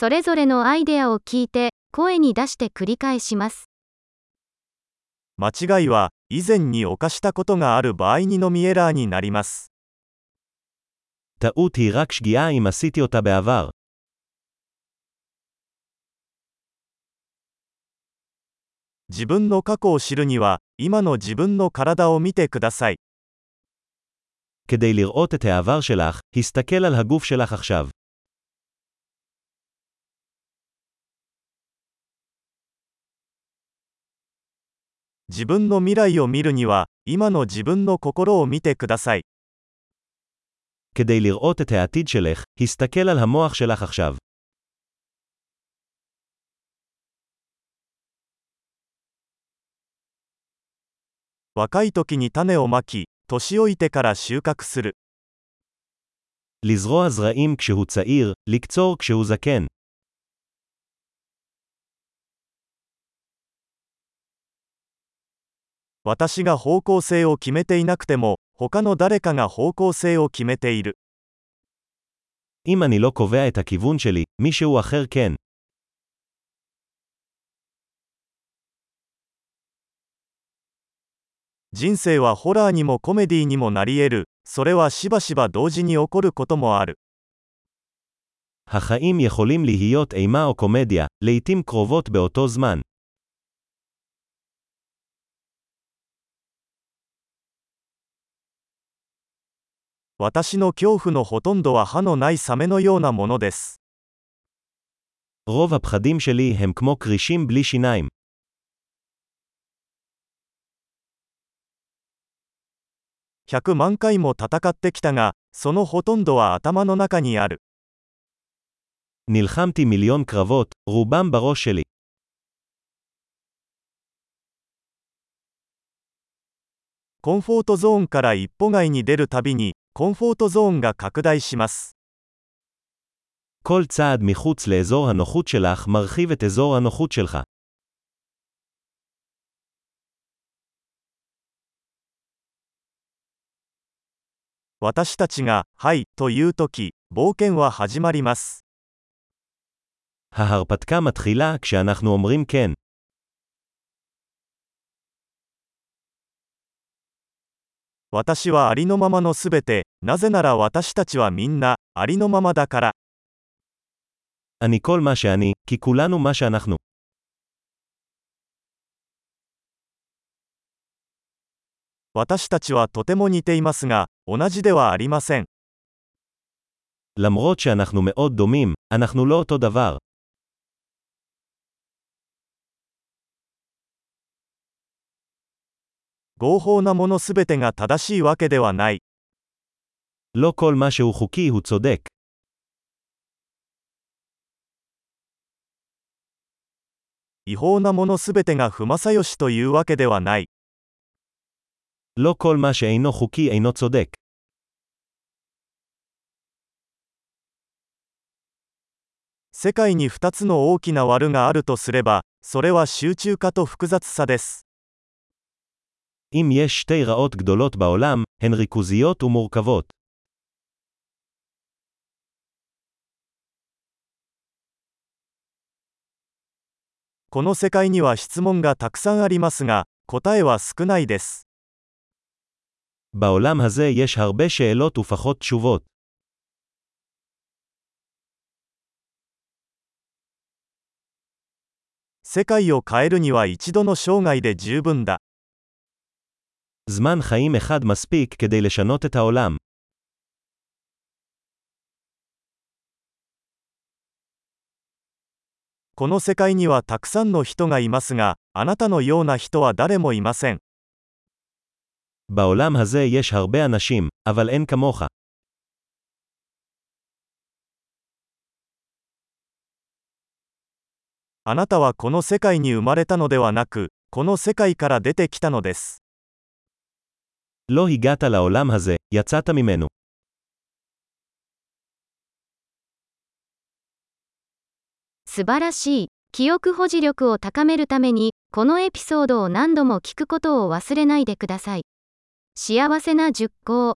それぞれのアイデアを聞いて、声に出して繰り返します。間違いは以前に犯したことがある場合にのみエラーになります。 טעות היא רק שגיאה אם עשיתי אותה בעבר. 自分の過去を知るには、今の自分の体を見てください。 כדי לראות את העבר שלך, הסתכל על הגוף שלך עכשיו. 自分の未来を見るには、今の自分の心を見てください。 כדי לראות את העתיד שלך, הסתכל על המוח שלך עכשיו. 若い時に種をまき、年老いてから収穫する。 לזרוע זרעים כשהוא צעיר, לקצור כשהוא זקן. 私が方向性を決めていなくても、他の誰かが方向性を決めている。 אם אני לא קובע את הכיוון שלי, מישהו אחר כן. 人生はホラーにもコメディにもなり得る。それはしばしば同時に起こることもある。 החיים יכולים להיות אימה או קומדיה, לעתים קרובות באותו זמן. 私の恐怖のほとんどは歯のないサメのようなものです。 רוב הפחדים שלי הם כמו כרישים בלי שיניים. 100万回も戦ってきたが、そのほとんどは頭の中にある。 נלחמתי מיליון קרבות, רובם בראש שלי. コンフォートゾーンから一歩外に出るたびに、 コンフォートゾーンが拡大します。 כל צעד מחוץ לאזור הנוחות שלך מרחיב את אזור הנוחות שלך. 私たちが、はい、というとき、冒険は始まります。 ההרפתקה מתחילה כשאנחנו אומרים כן. 私はありのままのすべて、なぜなら私たちはみんな、ありのままだから。 אני כל מה שאני, כי כולנו מה שאנחנו. 私たちはとても似ていますが、同じではありません。 למרות שאנחנו מאוד דומים, אנחנו לא אותו דבר. 合法なものすべてが正しいわけではない。 לא כל מה שהוא חוקי הוא צודק. 違法なものすべてが不正義というわけではない。 לא כל מה שאינו חוקי אינו צודק. 世界に2つの大きな悪があるとすれば、それは集中化と複雑さです。 אם יש שתי רעות גדולות בעולם, הן ריכוזיות ומורכבות. この世界には質問がたくさんありますが、答えは少ないです。 בעולם הזה יש הרבה שאלות ופחות תשובות. 世界を変えるには一度の生涯で十分だ。 זמן חיים אחד מספיק כדי לשנות את העולם. この世界にはたくさんの人がいますが、あなたのような人は誰もいません。 בעולם הזה יש הרבה אנשים, אבל אין כמוך. あなたはこの世界に生まれたのではなく、この世界から出てきたのです。 לא הגעת לעולם הזה, יצאת ממנו. 素晴らしい。記憶保持力を高めるために、このエピソードを何度も聞くことを忘れないでください。幸せな熟考。